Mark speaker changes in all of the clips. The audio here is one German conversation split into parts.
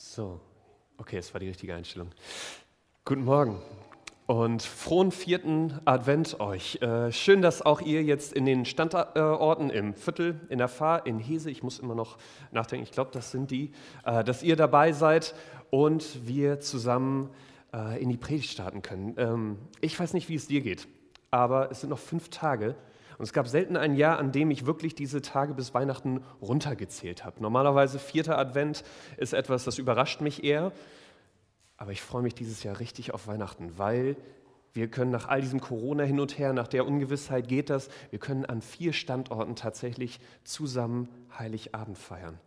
Speaker 1: So, okay, es war die richtige Einstellung. Guten Morgen und frohen vierten Advent euch. Äh, schön, dass auch ihr jetzt in den Standorten im Viertel, in der Fahr, in Hese, ich muss immer noch nachdenken, ich glaube, das sind die, äh, dass ihr dabei seid und wir zusammen äh, in die Predigt starten können. Ähm, ich weiß nicht, wie es dir geht, aber es sind noch fünf Tage und es gab selten ein Jahr, an dem ich wirklich diese Tage bis Weihnachten runtergezählt habe. Normalerweise vierter Advent ist etwas, das überrascht mich eher. Aber ich freue mich dieses Jahr richtig auf Weihnachten, weil wir können nach all diesem Corona hin und her, nach der Ungewissheit geht das, wir können an vier Standorten tatsächlich zusammen Heiligabend feiern.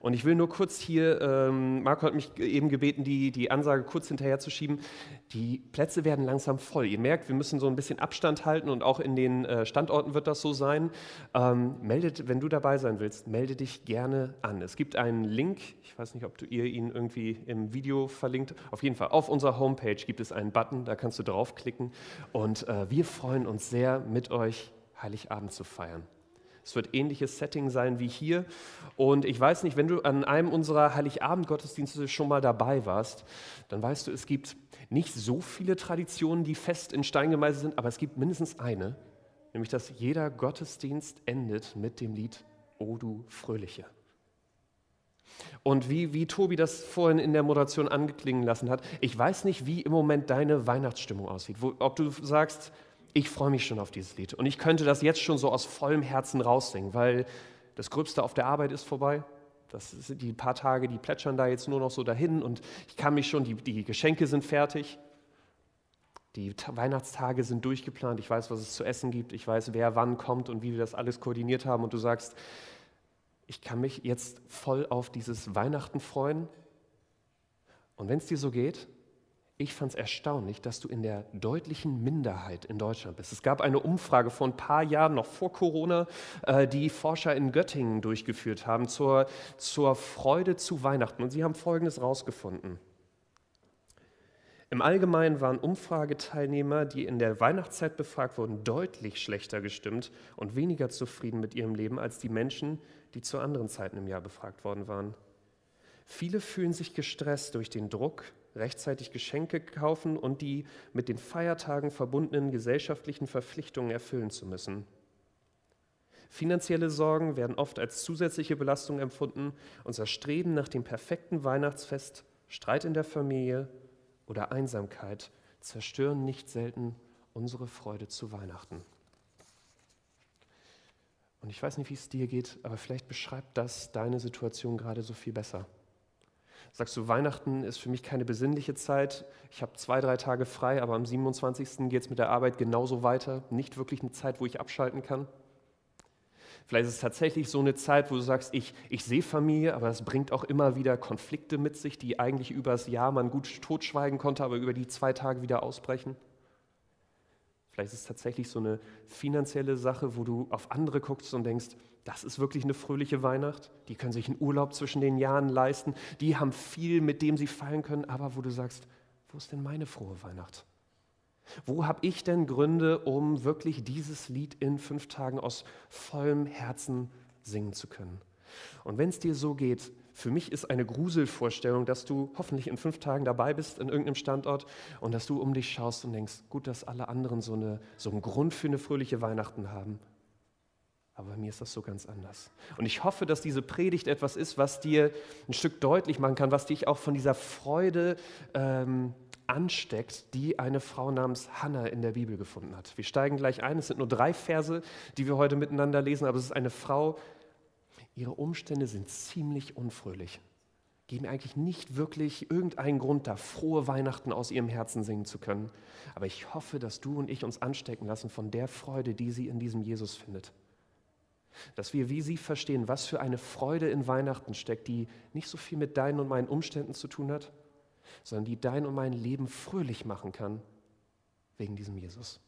Speaker 1: Und ich will nur kurz hier, ähm, Marco hat mich eben gebeten, die, die Ansage kurz hinterher zu schieben. Die Plätze werden langsam voll. Ihr merkt, wir müssen so ein bisschen Abstand halten und auch in den äh, Standorten wird das so sein. Ähm, meldet, wenn du dabei sein willst, melde dich gerne an. Es gibt einen Link, ich weiß nicht, ob du ihr ihn irgendwie im Video verlinkt. Auf jeden Fall, auf unserer Homepage gibt es einen Button, da kannst du draufklicken. Und äh, wir freuen uns sehr, mit euch Heiligabend zu feiern. Es wird ähnliches Setting sein wie hier. Und ich weiß nicht, wenn du an einem unserer Heiligabend-Gottesdienste schon mal dabei warst, dann weißt du, es gibt nicht so viele Traditionen, die fest in Stein gemeißelt sind, aber es gibt mindestens eine, nämlich dass jeder Gottesdienst endet mit dem Lied O du Fröhliche. Und wie, wie Tobi das vorhin in der Moderation angeklingen lassen hat, ich weiß nicht, wie im Moment deine Weihnachtsstimmung aussieht. Wo, ob du sagst, ich freue mich schon auf dieses Lied. Und ich könnte das jetzt schon so aus vollem Herzen raussingen, weil das Gröbste auf der Arbeit ist vorbei. Das sind die paar Tage, die plätschern da jetzt nur noch so dahin und ich kann mich schon, die, die Geschenke sind fertig. Die Weihnachtstage sind durchgeplant. Ich weiß, was es zu essen gibt. Ich weiß, wer wann kommt und wie wir das alles koordiniert haben. Und du sagst, ich kann mich jetzt voll auf dieses Weihnachten freuen. Und wenn es dir so geht, ich fand es erstaunlich, dass du in der deutlichen Minderheit in Deutschland bist. Es gab eine Umfrage vor ein paar Jahren, noch vor Corona, äh, die Forscher in Göttingen durchgeführt haben zur, zur Freude zu Weihnachten. Und sie haben Folgendes herausgefunden. Im Allgemeinen waren Umfrageteilnehmer, die in der Weihnachtszeit befragt wurden, deutlich schlechter gestimmt und weniger zufrieden mit ihrem Leben als die Menschen, die zu anderen Zeiten im Jahr befragt worden waren. Viele fühlen sich gestresst durch den Druck, rechtzeitig Geschenke kaufen und die mit den Feiertagen verbundenen gesellschaftlichen Verpflichtungen erfüllen zu müssen. Finanzielle Sorgen werden oft als zusätzliche Belastung empfunden. Unser Streben nach dem perfekten Weihnachtsfest, Streit in der Familie oder Einsamkeit zerstören nicht selten unsere Freude zu Weihnachten. Und ich weiß nicht, wie es dir geht, aber vielleicht beschreibt das deine Situation gerade so viel besser. Sagst du, Weihnachten ist für mich keine besinnliche Zeit. Ich habe zwei, drei Tage frei, aber am 27. geht es mit der Arbeit genauso weiter. Nicht wirklich eine Zeit, wo ich abschalten kann. Vielleicht ist es tatsächlich so eine Zeit, wo du sagst, ich, ich sehe Familie, aber es bringt auch immer wieder Konflikte mit sich, die eigentlich über das Jahr man gut totschweigen konnte, aber über die zwei Tage wieder ausbrechen. Vielleicht ist es tatsächlich so eine finanzielle Sache, wo du auf andere guckst und denkst, das ist wirklich eine fröhliche Weihnacht. Die können sich einen Urlaub zwischen den Jahren leisten. Die haben viel, mit dem sie feiern können. Aber wo du sagst, wo ist denn meine frohe Weihnacht? Wo habe ich denn Gründe, um wirklich dieses Lied in fünf Tagen aus vollem Herzen singen zu können? Und wenn es dir so geht, für mich ist eine Gruselvorstellung, dass du hoffentlich in fünf Tagen dabei bist in irgendeinem Standort und dass du um dich schaust und denkst, gut, dass alle anderen so, eine, so einen Grund für eine fröhliche Weihnachten haben. Aber bei mir ist das so ganz anders. Und ich hoffe, dass diese Predigt etwas ist, was dir ein Stück deutlich machen kann, was dich auch von dieser Freude ähm, ansteckt, die eine Frau namens Hannah in der Bibel gefunden hat. Wir steigen gleich ein. Es sind nur drei Verse, die wir heute miteinander lesen, aber es ist eine Frau, ihre Umstände sind ziemlich unfröhlich, geben eigentlich nicht wirklich irgendeinen Grund da, frohe Weihnachten aus ihrem Herzen singen zu können. Aber ich hoffe, dass du und ich uns anstecken lassen von der Freude, die sie in diesem Jesus findet. Dass wir wie sie verstehen, was für eine Freude in Weihnachten steckt, die nicht so viel mit deinen und meinen Umständen zu tun hat, sondern die dein und mein Leben fröhlich machen kann wegen diesem Jesus.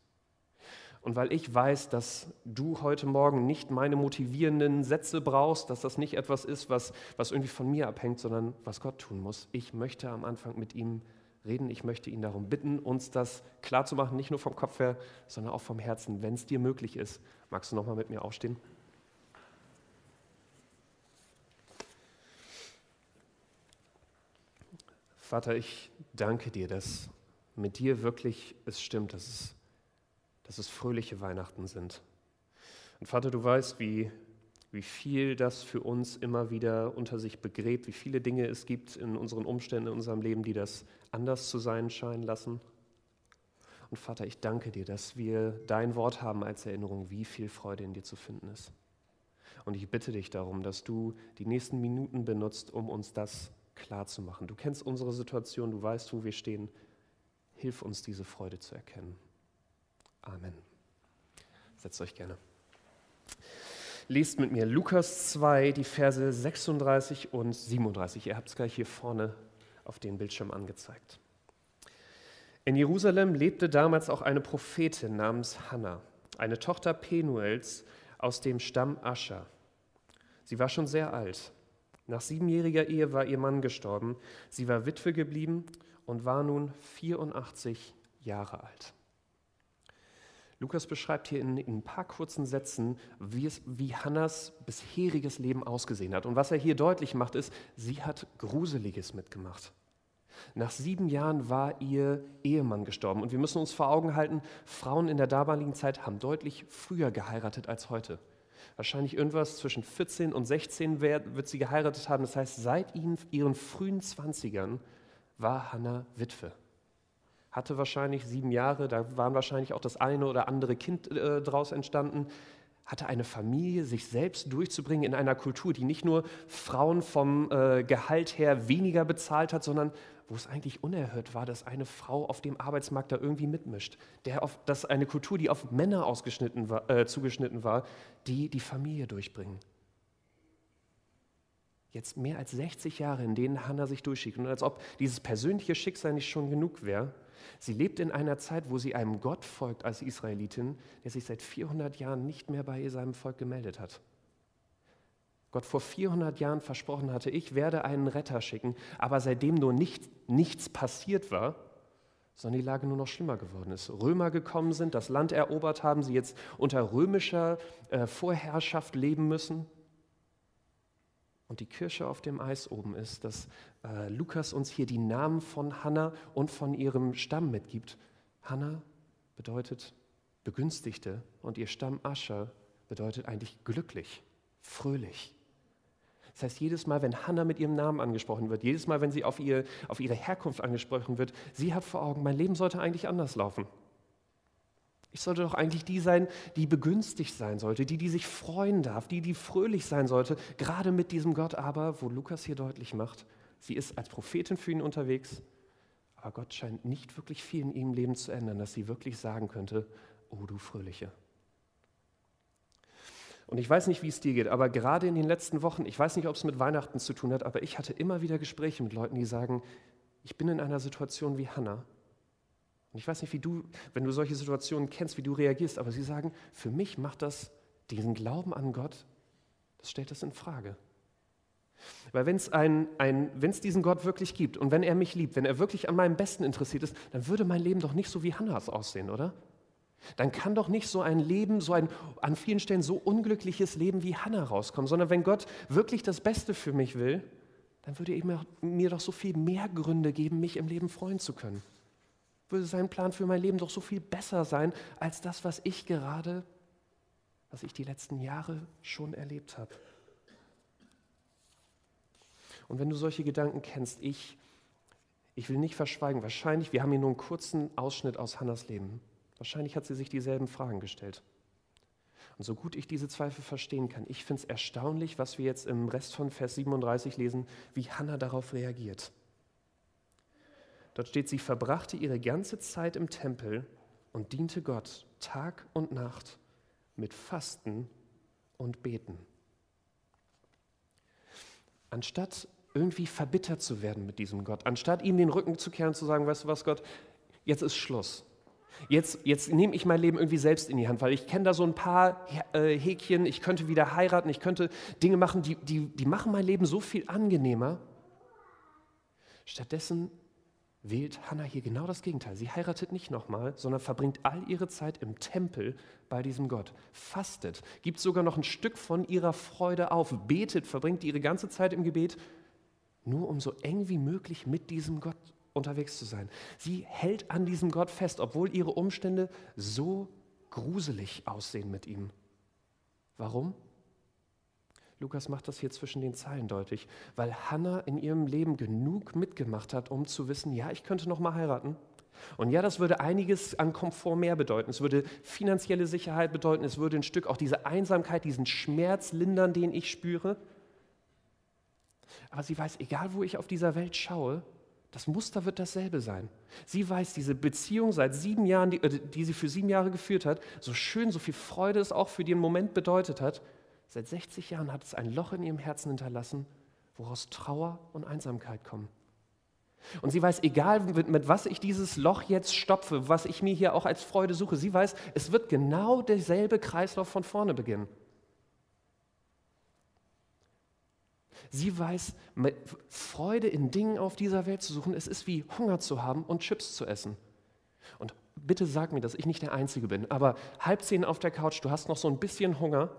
Speaker 1: Und weil ich weiß, dass du heute Morgen nicht meine motivierenden Sätze brauchst, dass das nicht etwas ist, was, was irgendwie von mir abhängt, sondern was Gott tun muss. Ich möchte am Anfang mit ihm reden. Ich möchte ihn darum bitten, uns das klarzumachen, nicht nur vom Kopf her, sondern auch vom Herzen, wenn es dir möglich ist. Magst du nochmal mit mir aufstehen? Vater, ich danke dir, dass mit dir wirklich es stimmt, dass es, dass es fröhliche Weihnachten sind. Und Vater, du weißt, wie, wie viel das für uns immer wieder unter sich begräbt, wie viele Dinge es gibt in unseren Umständen, in unserem Leben, die das anders zu sein scheinen lassen. Und Vater, ich danke dir, dass wir dein Wort haben als Erinnerung, wie viel Freude in dir zu finden ist. Und ich bitte dich darum, dass du die nächsten Minuten benutzt, um uns das klarzumachen. Du kennst unsere Situation, du weißt, wo wir stehen. Hilf uns, diese Freude zu erkennen. Amen. Setzt euch gerne. Lest mit mir Lukas 2, die Verse 36 und 37. Ihr habt es gleich hier vorne auf dem Bildschirm angezeigt. In Jerusalem lebte damals auch eine Prophetin namens Hannah, eine Tochter Penuels aus dem Stamm Ascher. Sie war schon sehr alt. Nach siebenjähriger Ehe war ihr Mann gestorben. Sie war Witwe geblieben und war nun 84 Jahre alt. Lukas beschreibt hier in, in, ein paar kurzen Sätzen, wie, es, wie Hannas bisheriges Leben ausgesehen hat. Und was er hier deutlich macht, ist, sie hat Gruseliges mitgemacht. Nach sieben Jahren war ihr Ehemann gestorben. Und wir müssen uns vor Augen halten, Frauen in der damaligen Zeit haben deutlich früher geheiratet als heute. Wahrscheinlich irgendwas zwischen 14 und 16 wird sie geheiratet haben. Das heißt, seit ihren frühen 20ern war Hannah Witwe. Hatte wahrscheinlich sieben Jahre, da waren wahrscheinlich auch das eine oder andere Kind äh, daraus entstanden. Hatte eine Familie, sich selbst durchzubringen in einer Kultur, die nicht nur Frauen vom äh, Gehalt her weniger bezahlt hat, sondern wo es eigentlich unerhört war, dass eine Frau auf dem Arbeitsmarkt da irgendwie mitmischt. Der auf, dass eine Kultur, die auf Männer ausgeschnitten war, äh, zugeschnitten war, die die Familie durchbringen. Jetzt mehr als 60 Jahre, in denen Hannah sich durchschickt. Und als ob dieses persönliche Schicksal nicht schon genug wäre. Sie lebt in einer Zeit, wo sie einem Gott folgt als Israelitin, der sich seit 400 Jahren nicht mehr bei seinem Volk gemeldet hat. Gott vor 400 Jahren versprochen hatte, ich werde einen Retter schicken, aber seitdem nur nicht, nichts passiert war, sondern die Lage nur noch schlimmer geworden ist. Römer gekommen sind, das Land erobert haben, sie jetzt unter römischer äh, Vorherrschaft leben müssen. Und die Kirsche auf dem Eis oben ist, dass äh, Lukas uns hier die Namen von Hannah und von ihrem Stamm mitgibt. Hannah bedeutet Begünstigte und ihr Stamm Ascher bedeutet eigentlich glücklich, fröhlich. Das heißt, jedes Mal, wenn Hannah mit ihrem Namen angesprochen wird, jedes Mal, wenn sie auf, ihr, auf ihre Herkunft angesprochen wird, sie hat vor Augen, mein Leben sollte eigentlich anders laufen. Ich sollte doch eigentlich die sein, die begünstigt sein sollte, die, die sich freuen darf, die, die fröhlich sein sollte, gerade mit diesem Gott. Aber, wo Lukas hier deutlich macht, sie ist als Prophetin für ihn unterwegs, aber Gott scheint nicht wirklich viel in ihrem Leben zu ändern, dass sie wirklich sagen könnte, oh du Fröhliche. Und ich weiß nicht, wie es dir geht, aber gerade in den letzten Wochen, ich weiß nicht, ob es mit Weihnachten zu tun hat, aber ich hatte immer wieder Gespräche mit Leuten, die sagen, ich bin in einer Situation wie Hannah. Und ich weiß nicht, wie du, wenn du solche Situationen kennst, wie du reagierst, aber sie sagen, für mich macht das diesen Glauben an Gott, das stellt das in Frage. Weil wenn es ein, ein, diesen Gott wirklich gibt und wenn er mich liebt, wenn er wirklich an meinem Besten interessiert ist, dann würde mein Leben doch nicht so wie Hannahs aussehen, oder? dann kann doch nicht so ein Leben, so ein an vielen Stellen so unglückliches Leben wie Hannah rauskommen, sondern wenn Gott wirklich das Beste für mich will, dann würde er mir doch so viel mehr Gründe geben, mich im Leben freuen zu können. Würde sein Plan für mein Leben doch so viel besser sein als das, was ich gerade, was ich die letzten Jahre schon erlebt habe. Und wenn du solche Gedanken kennst, ich, ich will nicht verschweigen, wahrscheinlich, wir haben hier nur einen kurzen Ausschnitt aus Hannas Leben. Wahrscheinlich hat sie sich dieselben Fragen gestellt. Und so gut ich diese Zweifel verstehen kann, ich finde es erstaunlich, was wir jetzt im Rest von Vers 37 lesen, wie Hannah darauf reagiert. Dort steht, sie verbrachte ihre ganze Zeit im Tempel und diente Gott Tag und Nacht mit Fasten und Beten. Anstatt irgendwie verbittert zu werden mit diesem Gott, anstatt ihm den Rücken zu kehren und zu sagen, weißt du was, Gott, jetzt ist Schluss. Jetzt, jetzt nehme ich mein Leben irgendwie selbst in die Hand, weil ich kenne da so ein paar äh, Häkchen, ich könnte wieder heiraten, ich könnte Dinge machen, die, die, die machen mein Leben so viel angenehmer. Stattdessen wählt Hannah hier genau das Gegenteil. Sie heiratet nicht nochmal, sondern verbringt all ihre Zeit im Tempel bei diesem Gott, fastet, gibt sogar noch ein Stück von ihrer Freude auf, betet, verbringt ihre ganze Zeit im Gebet nur um so eng wie möglich mit diesem Gott unterwegs zu sein. Sie hält an diesem Gott fest, obwohl ihre Umstände so gruselig aussehen mit ihm. Warum? Lukas macht das hier zwischen den Zeilen deutlich, weil Hannah in ihrem Leben genug mitgemacht hat, um zu wissen, ja, ich könnte noch mal heiraten. Und ja, das würde einiges an Komfort mehr bedeuten. Es würde finanzielle Sicherheit bedeuten, es würde ein Stück auch diese Einsamkeit, diesen Schmerz lindern, den ich spüre. Aber sie weiß, egal wo ich auf dieser Welt schaue, das Muster wird dasselbe sein. Sie weiß, diese Beziehung seit sieben Jahren, die, äh, die, sie für sieben Jahre geführt hat, so schön, so viel Freude es auch für den Moment bedeutet hat, seit 60 Jahren hat es ein Loch in ihrem Herzen hinterlassen, woraus Trauer und Einsamkeit kommen. Und sie weiß, egal mit, mit was ich dieses Loch jetzt stopfe, was ich mir hier auch als Freude suche, sie weiß, es wird genau derselbe Kreislauf von vorne beginnen. Sie weiß, Freude in Dingen auf dieser Welt zu suchen, es ist wie Hunger zu haben und Chips zu essen. Und bitte sag mir, dass ich nicht der Einzige bin, aber halb zehn auf der Couch, du hast noch so ein bisschen Hunger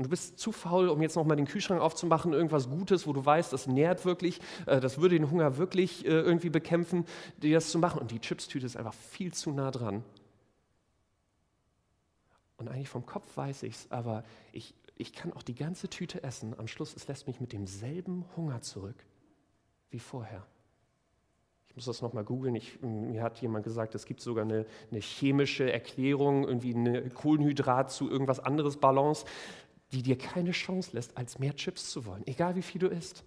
Speaker 1: und du bist zu faul, um jetzt noch mal den Kühlschrank aufzumachen, irgendwas Gutes, wo du weißt, das nährt wirklich, äh, das würde den Hunger wirklich äh, irgendwie bekämpfen, dir das zu machen. Und die Chipstüte ist einfach viel zu nah dran. Und eigentlich vom Kopf weiß ich es, aber ich ich kann auch die ganze Tüte essen. Am Schluss, es lässt mich mit demselben Hunger zurück wie vorher. Ich muss das nochmal googeln. Mir hat jemand gesagt, es gibt sogar eine, eine chemische Erklärung, irgendwie eine Kohlenhydrat zu irgendwas anderes Balance, die dir keine Chance lässt, als mehr Chips zu wollen, egal wie viel du isst.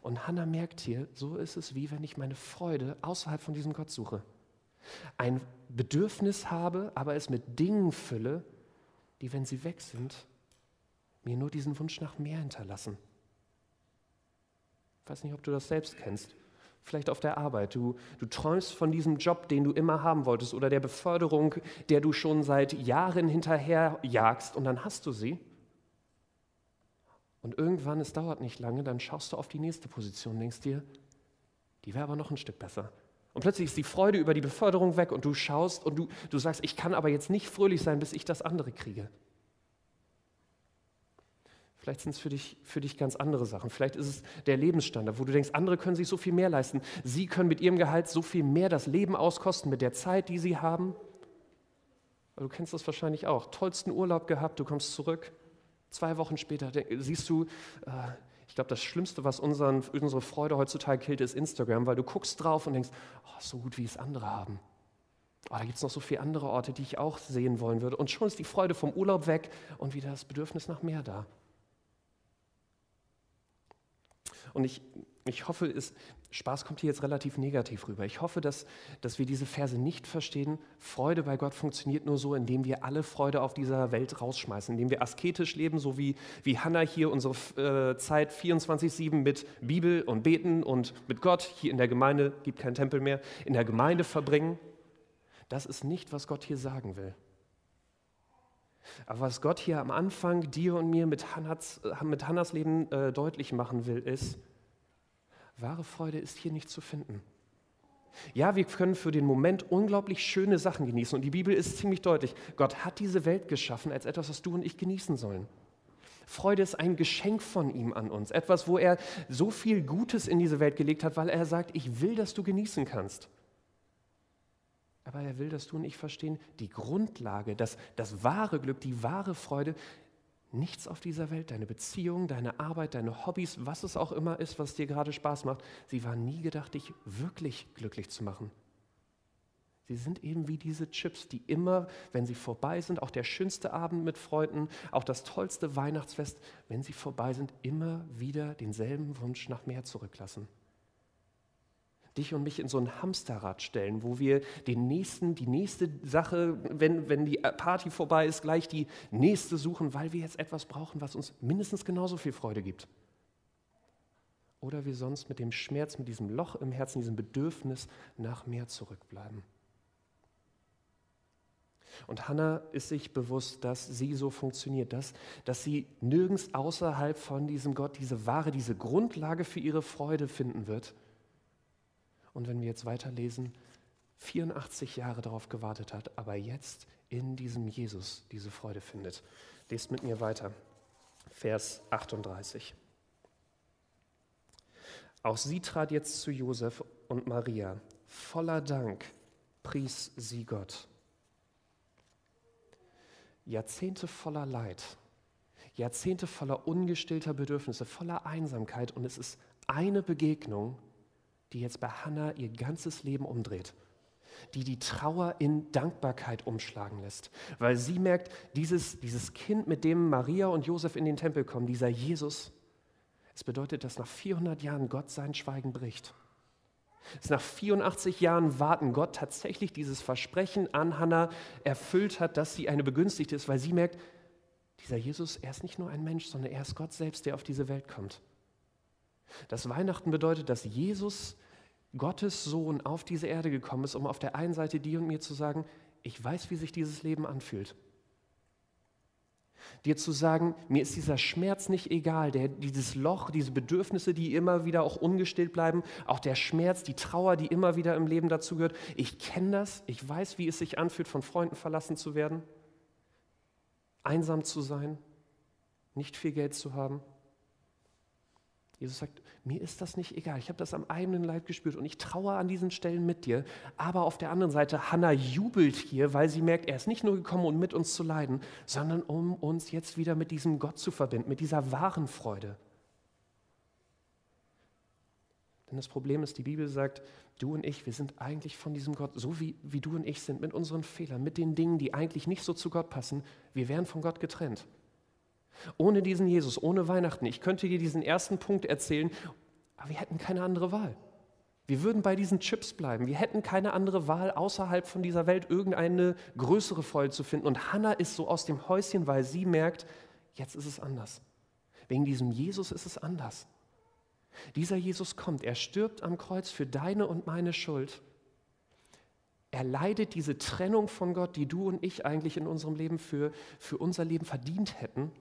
Speaker 1: Und Hannah merkt hier, so ist es wie wenn ich meine Freude außerhalb von diesem Gott suche. Ein Bedürfnis habe, aber es mit Dingen fülle, die, wenn sie weg sind, mir nur diesen Wunsch nach mehr hinterlassen. Ich weiß nicht, ob du das selbst kennst. Vielleicht auf der Arbeit. Du, du träumst von diesem Job, den du immer haben wolltest, oder der Beförderung, der du schon seit Jahren hinterher jagst, und dann hast du sie. Und irgendwann, es dauert nicht lange, dann schaust du auf die nächste Position und denkst dir, die wäre aber noch ein Stück besser. Und plötzlich ist die Freude über die Beförderung weg und du schaust und du, du sagst, ich kann aber jetzt nicht fröhlich sein, bis ich das andere kriege. Vielleicht sind es für dich, für dich ganz andere Sachen. Vielleicht ist es der Lebensstandard, wo du denkst, andere können sich so viel mehr leisten. Sie können mit ihrem Gehalt so viel mehr das Leben auskosten mit der Zeit, die sie haben. Du kennst das wahrscheinlich auch. Tollsten Urlaub gehabt, du kommst zurück. Zwei Wochen später siehst du, äh, ich glaube, das Schlimmste, was unseren, unsere Freude heutzutage killt, ist Instagram, weil du guckst drauf und denkst, oh, so gut wie es andere haben. Oh, da gibt es noch so viele andere Orte, die ich auch sehen wollen würde. Und schon ist die Freude vom Urlaub weg und wieder das Bedürfnis nach mehr da. Und ich, ich hoffe, es, Spaß kommt hier jetzt relativ negativ rüber. Ich hoffe, dass, dass wir diese Verse nicht verstehen. Freude bei Gott funktioniert nur so, indem wir alle Freude auf dieser Welt rausschmeißen, indem wir asketisch leben, so wie, wie Hannah hier unsere äh, Zeit 24-7 mit Bibel und Beten und mit Gott hier in der Gemeinde, gibt keinen Tempel mehr, in der Gemeinde verbringen. Das ist nicht, was Gott hier sagen will. Aber was Gott hier am Anfang dir und mir mit Hannas, mit Hannas Leben äh, deutlich machen will, ist, wahre Freude ist hier nicht zu finden. Ja, wir können für den Moment unglaublich schöne Sachen genießen und die Bibel ist ziemlich deutlich. Gott hat diese Welt geschaffen als etwas, was du und ich genießen sollen. Freude ist ein Geschenk von ihm an uns, etwas, wo er so viel Gutes in diese Welt gelegt hat, weil er sagt, ich will, dass du genießen kannst. Aber er will, dass du und ich verstehen, die Grundlage, das, das wahre Glück, die wahre Freude, nichts auf dieser Welt, deine Beziehung, deine Arbeit, deine Hobbys, was es auch immer ist, was dir gerade Spaß macht, sie waren nie gedacht, dich wirklich glücklich zu machen. Sie sind eben wie diese Chips, die immer, wenn sie vorbei sind, auch der schönste Abend mit Freunden, auch das tollste Weihnachtsfest, wenn sie vorbei sind, immer wieder denselben Wunsch nach mehr zurücklassen dich und mich in so ein Hamsterrad stellen, wo wir den nächsten, die nächste Sache, wenn, wenn die Party vorbei ist, gleich die nächste suchen, weil wir jetzt etwas brauchen, was uns mindestens genauso viel Freude gibt. Oder wir sonst mit dem Schmerz, mit diesem Loch im Herzen, diesem Bedürfnis nach mehr zurückbleiben. Und Hannah ist sich bewusst, dass sie so funktioniert, dass, dass sie nirgends außerhalb von diesem Gott diese wahre, diese Grundlage für ihre Freude finden wird, und wenn wir jetzt weiterlesen, 84 Jahre darauf gewartet hat, aber jetzt in diesem Jesus diese Freude findet. Lest mit mir weiter. Vers 38. Auch sie trat jetzt zu Josef und Maria. Voller Dank pries sie Gott. Jahrzehnte voller Leid, Jahrzehnte voller ungestillter Bedürfnisse, voller Einsamkeit und es ist eine Begegnung, die jetzt bei Hannah ihr ganzes Leben umdreht, die die Trauer in Dankbarkeit umschlagen lässt, weil sie merkt, dieses, dieses Kind, mit dem Maria und Josef in den Tempel kommen, dieser Jesus, es bedeutet, dass nach 400 Jahren Gott sein Schweigen bricht. Dass nach 84 Jahren Warten Gott tatsächlich dieses Versprechen an Hannah erfüllt hat, dass sie eine Begünstigte ist, weil sie merkt, dieser Jesus, er ist nicht nur ein Mensch, sondern er ist Gott selbst, der auf diese Welt kommt. Das Weihnachten bedeutet, dass Jesus, Gottes Sohn, auf diese Erde gekommen ist, um auf der einen Seite dir und mir zu sagen, ich weiß, wie sich dieses Leben anfühlt. Dir zu sagen, mir ist dieser Schmerz nicht egal, der, dieses Loch, diese Bedürfnisse, die immer wieder auch ungestillt bleiben, auch der Schmerz, die Trauer, die immer wieder im Leben dazugehört. Ich kenne das, ich weiß, wie es sich anfühlt, von Freunden verlassen zu werden, einsam zu sein, nicht viel Geld zu haben. Jesus sagt, mir ist das nicht egal. Ich habe das am eigenen Leib gespürt und ich traue an diesen Stellen mit dir. Aber auf der anderen Seite, Hannah jubelt hier, weil sie merkt, er ist nicht nur gekommen, um mit uns zu leiden, sondern um uns jetzt wieder mit diesem Gott zu verbinden, mit dieser wahren Freude. Denn das Problem ist, die Bibel sagt, du und ich, wir sind eigentlich von diesem Gott, so wie, wie du und ich sind, mit unseren Fehlern, mit den Dingen, die eigentlich nicht so zu Gott passen, wir wären von Gott getrennt. Ohne diesen Jesus, ohne Weihnachten, ich könnte dir diesen ersten Punkt erzählen, aber wir hätten keine andere Wahl. Wir würden bei diesen Chips bleiben. Wir hätten keine andere Wahl, außerhalb von dieser Welt irgendeine größere Freude zu finden. Und Hannah ist so aus dem Häuschen, weil sie merkt, jetzt ist es anders. Wegen diesem Jesus ist es anders. Dieser Jesus kommt, er stirbt am Kreuz für deine und meine Schuld. Er leidet diese Trennung von Gott, die du und ich eigentlich in unserem Leben für, für unser Leben verdient hätten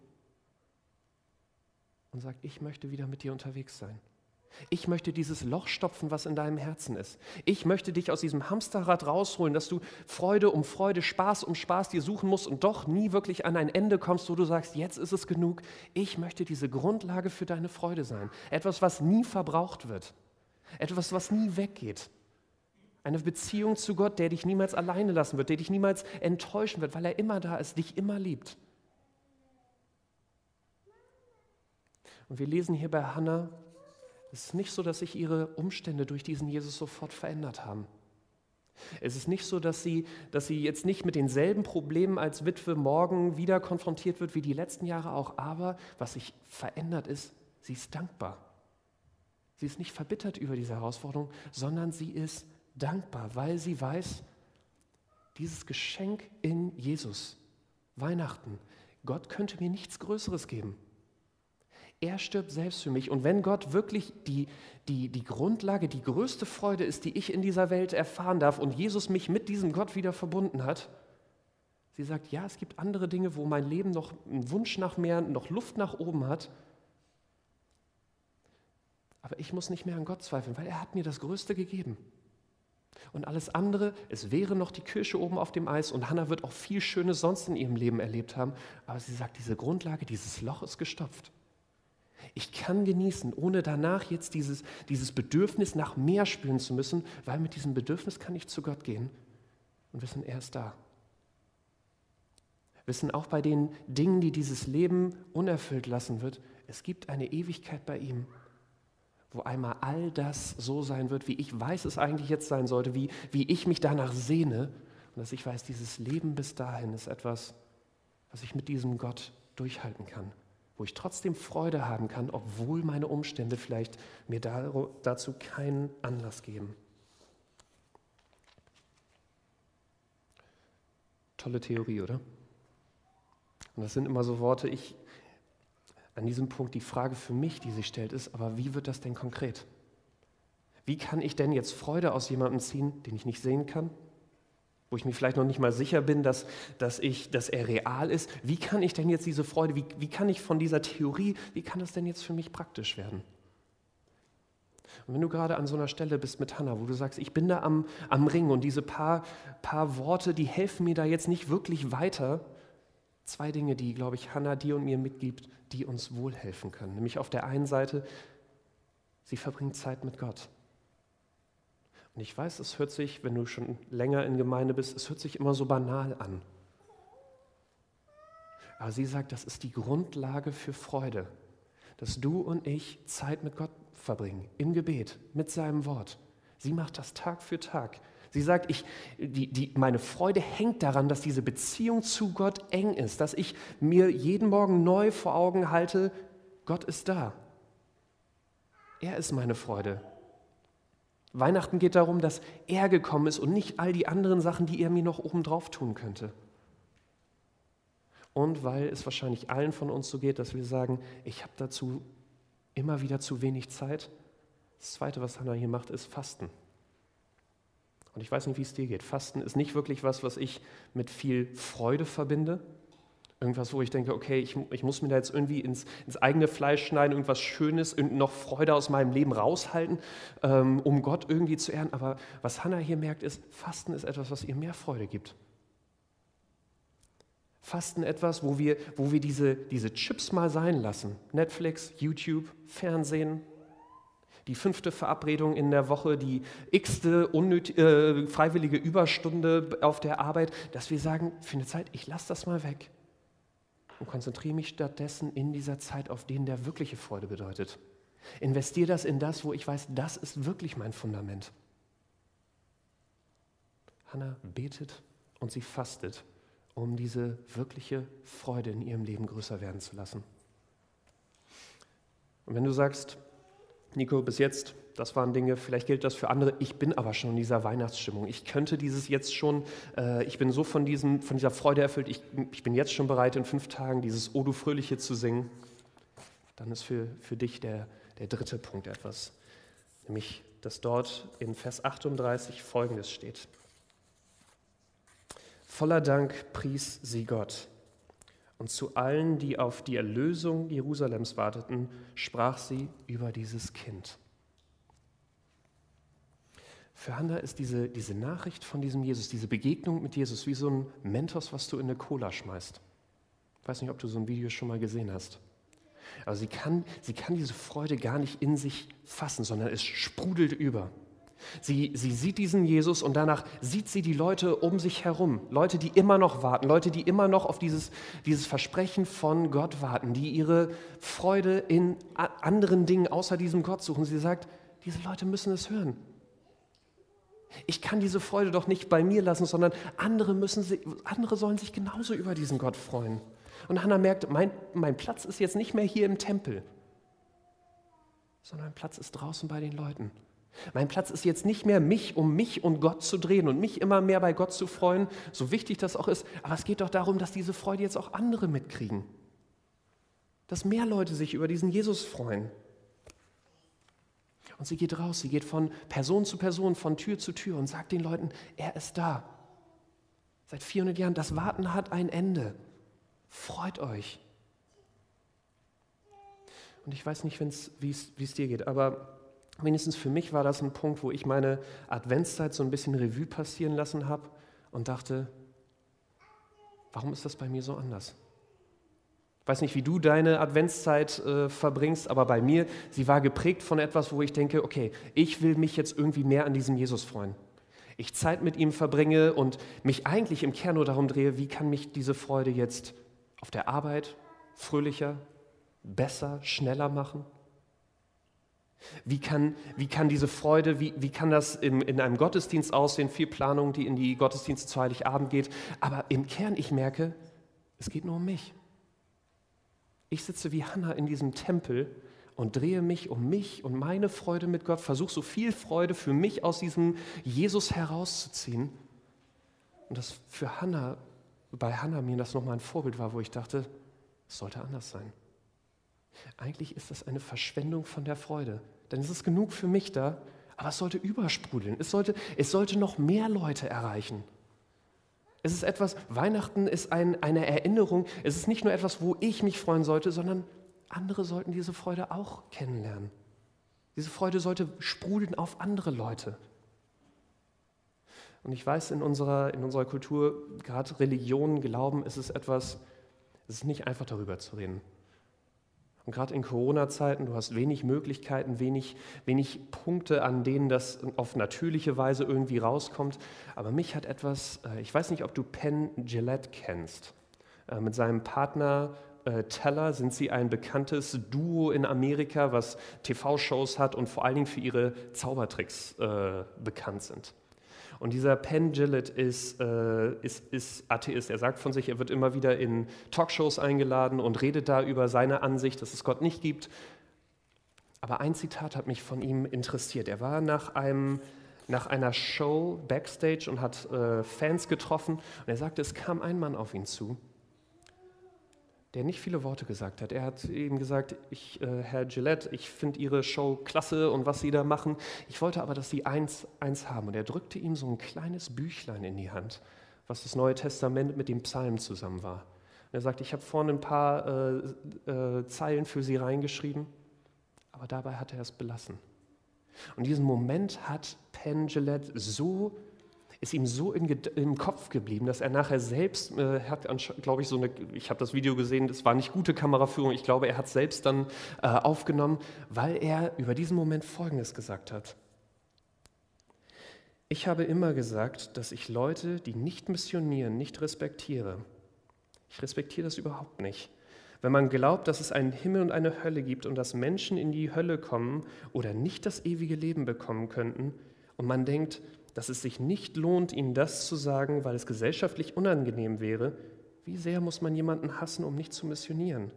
Speaker 1: und sagt, ich möchte wieder mit dir unterwegs sein. Ich möchte dieses Loch stopfen, was in deinem Herzen ist. Ich möchte dich aus diesem Hamsterrad rausholen, dass du Freude um Freude, Spaß um Spaß dir suchen musst und doch nie wirklich an ein Ende kommst, wo du sagst, jetzt ist es genug. Ich möchte diese Grundlage für deine Freude sein. Etwas, was nie verbraucht wird. Etwas, was nie weggeht. Eine Beziehung zu Gott, der dich niemals alleine lassen wird, der dich niemals enttäuschen wird, weil er immer da ist, dich immer liebt. Und wir lesen hier bei Hannah, es ist nicht so, dass sich ihre Umstände durch diesen Jesus sofort verändert haben. Es ist nicht so, dass sie, dass sie jetzt nicht mit denselben Problemen als Witwe morgen wieder konfrontiert wird wie die letzten Jahre auch, aber was sich verändert ist, sie ist dankbar. Sie ist nicht verbittert über diese Herausforderung, sondern sie ist dankbar, weil sie weiß, dieses Geschenk in Jesus, Weihnachten, Gott könnte mir nichts Größeres geben. Er stirbt selbst für mich. Und wenn Gott wirklich die, die, die Grundlage, die größte Freude ist, die ich in dieser Welt erfahren darf und Jesus mich mit diesem Gott wieder verbunden hat, sie sagt, ja, es gibt andere Dinge, wo mein Leben noch einen Wunsch nach mehr, noch Luft nach oben hat. Aber ich muss nicht mehr an Gott zweifeln, weil er hat mir das Größte gegeben. Und alles andere, es wäre noch die Kirsche oben auf dem Eis und Hannah wird auch viel Schönes sonst in ihrem Leben erlebt haben. Aber sie sagt, diese Grundlage, dieses Loch ist gestopft. Ich kann genießen, ohne danach jetzt dieses, dieses Bedürfnis nach mehr spüren zu müssen, weil mit diesem Bedürfnis kann ich zu Gott gehen. Und wissen, er ist da. Wissen auch bei den Dingen, die dieses Leben unerfüllt lassen wird, es gibt eine Ewigkeit bei ihm, wo einmal all das so sein wird, wie ich weiß, es eigentlich jetzt sein sollte, wie, wie ich mich danach sehne. Und dass ich weiß, dieses Leben bis dahin ist etwas, was ich mit diesem Gott durchhalten kann wo ich trotzdem Freude haben kann, obwohl meine Umstände vielleicht mir dazu keinen Anlass geben. Tolle Theorie, oder? Und das sind immer so Worte, ich, an diesem Punkt die Frage für mich, die sich stellt, ist, aber wie wird das denn konkret? Wie kann ich denn jetzt Freude aus jemandem ziehen, den ich nicht sehen kann, wo ich mir vielleicht noch nicht mal sicher bin, dass, dass, ich, dass er real ist. Wie kann ich denn jetzt diese Freude, wie, wie kann ich von dieser Theorie, wie kann das denn jetzt für mich praktisch werden? Und wenn du gerade an so einer Stelle bist mit Hannah, wo du sagst, ich bin da am, am Ring und diese paar, paar Worte, die helfen mir da jetzt nicht wirklich weiter, zwei Dinge, die, glaube ich, Hannah dir und mir mitgibt, die uns wohl helfen können. Nämlich auf der einen Seite, Sie verbringt Zeit mit Gott. Und ich weiß, es hört sich, wenn du schon länger in Gemeinde bist, es hört sich immer so banal an. Aber sie sagt, das ist die Grundlage für Freude, dass du und ich Zeit mit Gott verbringen, im Gebet, mit seinem Wort. Sie macht das Tag für Tag. Sie sagt, ich, die, die, meine Freude hängt daran, dass diese Beziehung zu Gott eng ist, dass ich mir jeden Morgen neu vor Augen halte, Gott ist da. Er ist meine Freude. Weihnachten geht darum, dass er gekommen ist und nicht all die anderen Sachen, die er mir noch obendrauf tun könnte. Und weil es wahrscheinlich allen von uns so geht, dass wir sagen, ich habe dazu immer wieder zu wenig Zeit. Das Zweite, was Hannah hier macht, ist Fasten. Und ich weiß nicht, wie es dir geht. Fasten ist nicht wirklich was, was ich mit viel Freude verbinde. Irgendwas, wo ich denke, okay, ich, ich muss mir da jetzt irgendwie ins, ins, eigene Fleisch schneiden, irgendwas Schönes noch Freude aus meinem Leben raushalten, ähm, um Gott irgendwie zu ehren. Aber was Hannah hier merkt, ist, Fasten ist etwas, was ihr mehr Freude gibt. Fasten etwas, wo wir, wo wir diese, diese Chips mal sein lassen. Netflix, YouTube, Fernsehen, die fünfte Verabredung in der Woche, die x-te äh, freiwillige Überstunde auf der Arbeit, dass wir sagen, für eine Zeit, ich lasse das mal weg und konzentriere mich stattdessen in dieser Zeit auf den, der wirkliche Freude bedeutet. Investiere das in das, wo ich weiß, das ist wirklich mein Fundament. Hannah betet und sie fastet um diese wirkliche Freude in ihrem Leben größer werden zu lassen. Und wenn du sagst, Nico, bis jetzt, das waren Dinge, vielleicht gilt das für andere, ich bin aber schon in dieser Weihnachtsstimmung. Ich könnte dieses jetzt schon, äh, ich bin so von, diesem, von dieser Freude erfüllt, ich, ich bin jetzt schon bereit, in fünf Tagen dieses O du Fröhliche zu singen. Dann ist für, für dich der, der dritte Punkt etwas, nämlich dass dort in Vers 38 Folgendes steht. Voller Dank pries sie Gott. Und zu allen, die auf die Erlösung Jerusalems warteten, sprach sie über dieses Kind. Für Hannah ist diese, diese Nachricht von diesem Jesus, diese Begegnung mit Jesus wie so ein Mentos, was du in eine Cola schmeißt. Ich weiß nicht, ob du so ein Video schon mal gesehen hast. Aber sie kann, sie kann diese Freude gar nicht in sich fassen, sondern es sprudelt über. Sie, sie sieht diesen Jesus und danach sieht sie die Leute um sich herum. Leute, die immer noch warten, Leute, die immer noch auf dieses, dieses Versprechen von Gott warten, die ihre Freude in anderen Dingen außer diesem Gott suchen. Sie sagt, diese Leute müssen es hören. Ich kann diese Freude doch nicht bei mir lassen, sondern andere, müssen andere sollen sich genauso über diesen Gott freuen. Und Hannah merkt, mein, mein Platz ist jetzt nicht mehr hier im Tempel, sondern mein Platz ist draußen bei den Leuten. Mein Platz ist jetzt nicht mehr mich, um mich und Gott zu drehen und mich immer mehr bei Gott zu freuen, so wichtig das auch ist. Aber es geht doch darum, dass diese Freude jetzt auch andere mitkriegen. Dass mehr Leute sich über diesen Jesus freuen. Und sie geht raus, sie geht von Person zu Person, von Tür zu Tür und sagt den Leuten, er ist da. Seit 400 Jahren, das Warten hat ein Ende. Freut euch. Und ich weiß nicht, wie es dir geht, aber Wenigstens für mich war das ein Punkt, wo ich meine Adventszeit so ein bisschen Revue passieren lassen habe und dachte, warum ist das bei mir so anders? Ich weiß nicht, wie du deine Adventszeit äh, verbringst, aber bei mir, sie war geprägt von etwas, wo ich denke, okay, ich will mich jetzt irgendwie mehr an diesem Jesus freuen. Ich Zeit mit ihm verbringe und mich eigentlich im Kern nur darum drehe, wie kann mich diese Freude jetzt auf der Arbeit fröhlicher, besser, schneller machen? Wie kann, wie kann diese Freude, wie, wie kann das im, in einem Gottesdienst aussehen? Viel Planung, die in die Gottesdienste zu Heiligabend geht. Aber im Kern, ich merke, es geht nur um mich. Ich sitze wie Hannah in diesem Tempel und drehe mich um mich und meine Freude mit Gott, versuche so viel Freude für mich aus diesem Jesus herauszuziehen. Und das für Hannah, bei Hannah mir das nochmal ein Vorbild war, wo ich dachte, es sollte anders sein. Eigentlich ist das eine Verschwendung von der Freude. Denn es ist genug für mich da, aber es sollte übersprudeln. Es sollte, es sollte noch mehr Leute erreichen. Es ist etwas, Weihnachten ist ein, eine Erinnerung. Es ist nicht nur etwas, wo ich mich freuen sollte, sondern andere sollten diese Freude auch kennenlernen. Diese Freude sollte sprudeln auf andere Leute. Und ich weiß, in unserer, in unserer Kultur, gerade Religion, Glauben, ist es etwas, es ist nicht einfach darüber zu reden. Und gerade in Corona-Zeiten, du hast wenig Möglichkeiten, wenig, wenig Punkte, an denen das auf natürliche Weise irgendwie rauskommt. Aber mich hat etwas, äh, ich weiß nicht, ob du Penn Gillette kennst. Äh, mit seinem Partner äh, Teller sind sie ein bekanntes Duo in Amerika, was TV-Shows hat und vor allen Dingen für ihre Zaubertricks bekannt sind. Und dieser Penn Gillett ist, äh, ist, ist Atheist. Er sagt von sich, er wird immer wieder in Talkshows eingeladen und redet da über seine Ansicht, dass es Gott nicht gibt. Aber ein Zitat hat mich von ihm interessiert. Er war nach, einem, nach einer Show backstage und hat äh, Fans getroffen. Und er sagte, es kam ein Mann auf ihn zu der nicht viele Worte gesagt hat. Er hat ihm gesagt, ich, äh, Herr Gillette, ich finde Ihre Show klasse und was Sie da machen. Ich wollte aber, dass Sie eins, eins haben. Und er drückte ihm so ein kleines Büchlein in die Hand, was das Neue Testament mit dem Psalm zusammen war. Und er sagt, ich habe vorne ein paar äh, äh, Zeilen für Sie reingeschrieben, aber dabei hat er es belassen. Und diesen Moment hat Penn Gillette so ist ihm so in, im Kopf geblieben, dass er nachher selbst, äh, hat, glaube ich, so eine, ich habe das Video gesehen, das war nicht gute Kameraführung, ich glaube, er hat selbst dann äh, aufgenommen, weil er über diesen Moment Folgendes gesagt hat. Ich habe immer gesagt, dass ich Leute, die nicht missionieren, nicht respektiere. Ich respektiere das überhaupt nicht. Wenn man glaubt, dass es einen Himmel und eine Hölle gibt und dass Menschen in die Hölle kommen oder nicht das ewige Leben bekommen könnten, und man denkt, dass es sich nicht lohnt, ihnen das zu sagen, weil es gesellschaftlich unangenehm wäre, wie sehr muss man jemanden hassen, um nicht zu missionieren?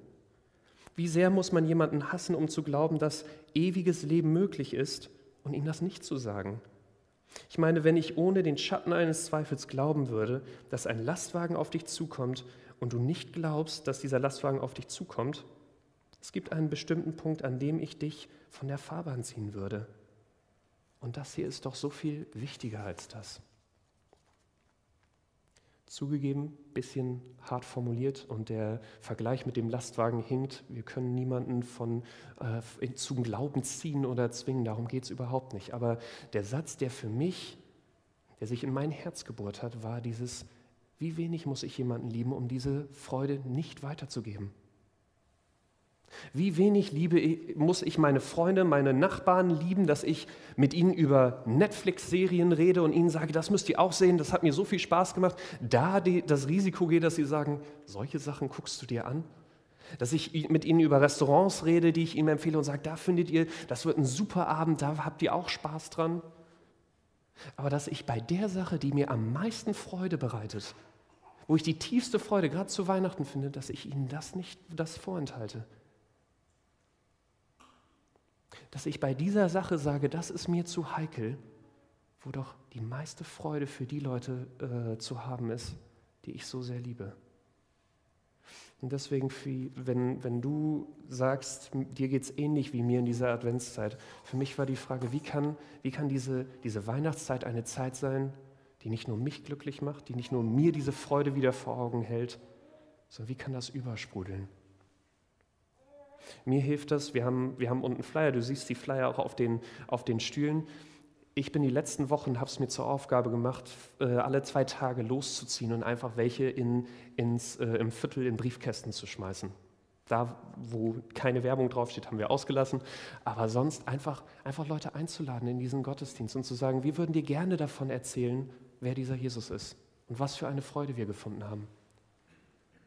Speaker 1: Wie sehr muss man jemanden hassen, um zu glauben, dass ewiges Leben möglich ist und ihm das nicht zu sagen? Ich meine, wenn ich ohne den Schatten eines Zweifels glauben würde, dass ein Lastwagen auf dich zukommt und du nicht glaubst, dass dieser Lastwagen auf dich zukommt, es gibt einen bestimmten Punkt, an dem ich dich von der Fahrbahn ziehen würde. Und das hier ist doch so viel wichtiger als das. Zugegeben, bisschen hart formuliert und der Vergleich mit dem Lastwagen hinkt. Wir können niemanden von, äh, zum Glauben ziehen oder zwingen, darum geht es überhaupt nicht. Aber der Satz, der für mich, der sich in mein Herz gebohrt hat, war dieses, wie wenig muss ich jemanden lieben, um diese Freude nicht weiterzugeben? Wie wenig liebe muss ich meine Freunde, meine Nachbarn lieben, dass ich mit ihnen über Netflix-Serien rede und ihnen sage, das müsst ihr auch sehen, das hat mir so viel Spaß gemacht. Da das Risiko geht, dass sie sagen, solche Sachen guckst du dir an? Dass ich mit ihnen über Restaurants rede, die ich ihnen empfehle und sage, da findet ihr, das wird ein super Abend, da habt ihr auch Spaß dran. Aber dass ich bei der Sache, die mir am meisten Freude bereitet, wo ich die tiefste Freude gerade zu Weihnachten finde, dass ich ihnen das nicht das vorenthalte dass ich bei dieser Sache sage, das ist mir zu heikel, wo doch die meiste Freude für die Leute äh, zu haben ist, die ich so sehr liebe. Und deswegen, wenn, wenn du sagst, dir geht es ähnlich wie mir in dieser Adventszeit, für mich war die Frage, wie kann, wie kann diese, diese Weihnachtszeit eine Zeit sein, die nicht nur mich glücklich macht, die nicht nur mir diese Freude wieder vor Augen hält, sondern wie kann das übersprudeln? Mir hilft das, wir haben, wir haben unten Flyer, du siehst die Flyer auch auf den, auf den Stühlen. Ich bin die letzten Wochen, habe es mir zur Aufgabe gemacht, äh, alle zwei Tage loszuziehen und einfach welche in, ins, äh, im Viertel in Briefkästen zu schmeißen. Da, wo keine Werbung draufsteht, haben wir ausgelassen. Aber sonst einfach, einfach Leute einzuladen in diesen Gottesdienst und zu sagen, wir würden dir gerne davon erzählen, wer dieser Jesus ist und was für eine Freude wir gefunden haben.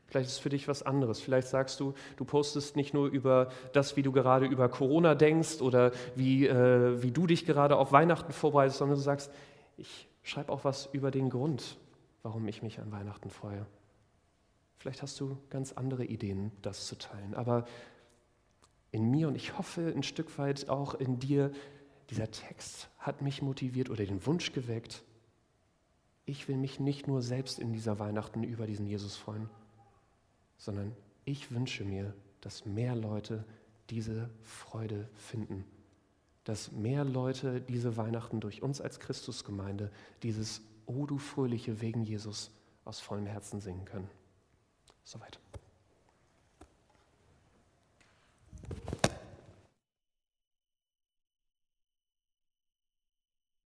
Speaker 1: Vielleicht ist es für dich was anderes. Vielleicht sagst du, du postest nicht nur über das, wie du gerade über Corona denkst oder wie, äh, wie du dich gerade auf Weihnachten vorbereitest, sondern du sagst, ich schreibe auch was über den Grund, warum ich mich an Weihnachten freue. Vielleicht hast du ganz andere Ideen, das zu teilen. Aber in mir und ich hoffe ein Stück weit auch in dir, dieser Text hat mich motiviert oder den Wunsch geweckt, ich will mich nicht nur selbst in dieser Weihnachten über diesen Jesus freuen, sondern ich wünsche mir, dass mehr Leute diese Freude finden, dass mehr Leute diese Weihnachten durch uns als Christusgemeinde dieses O du fröhliche wegen Jesus aus vollem Herzen singen können. Soweit.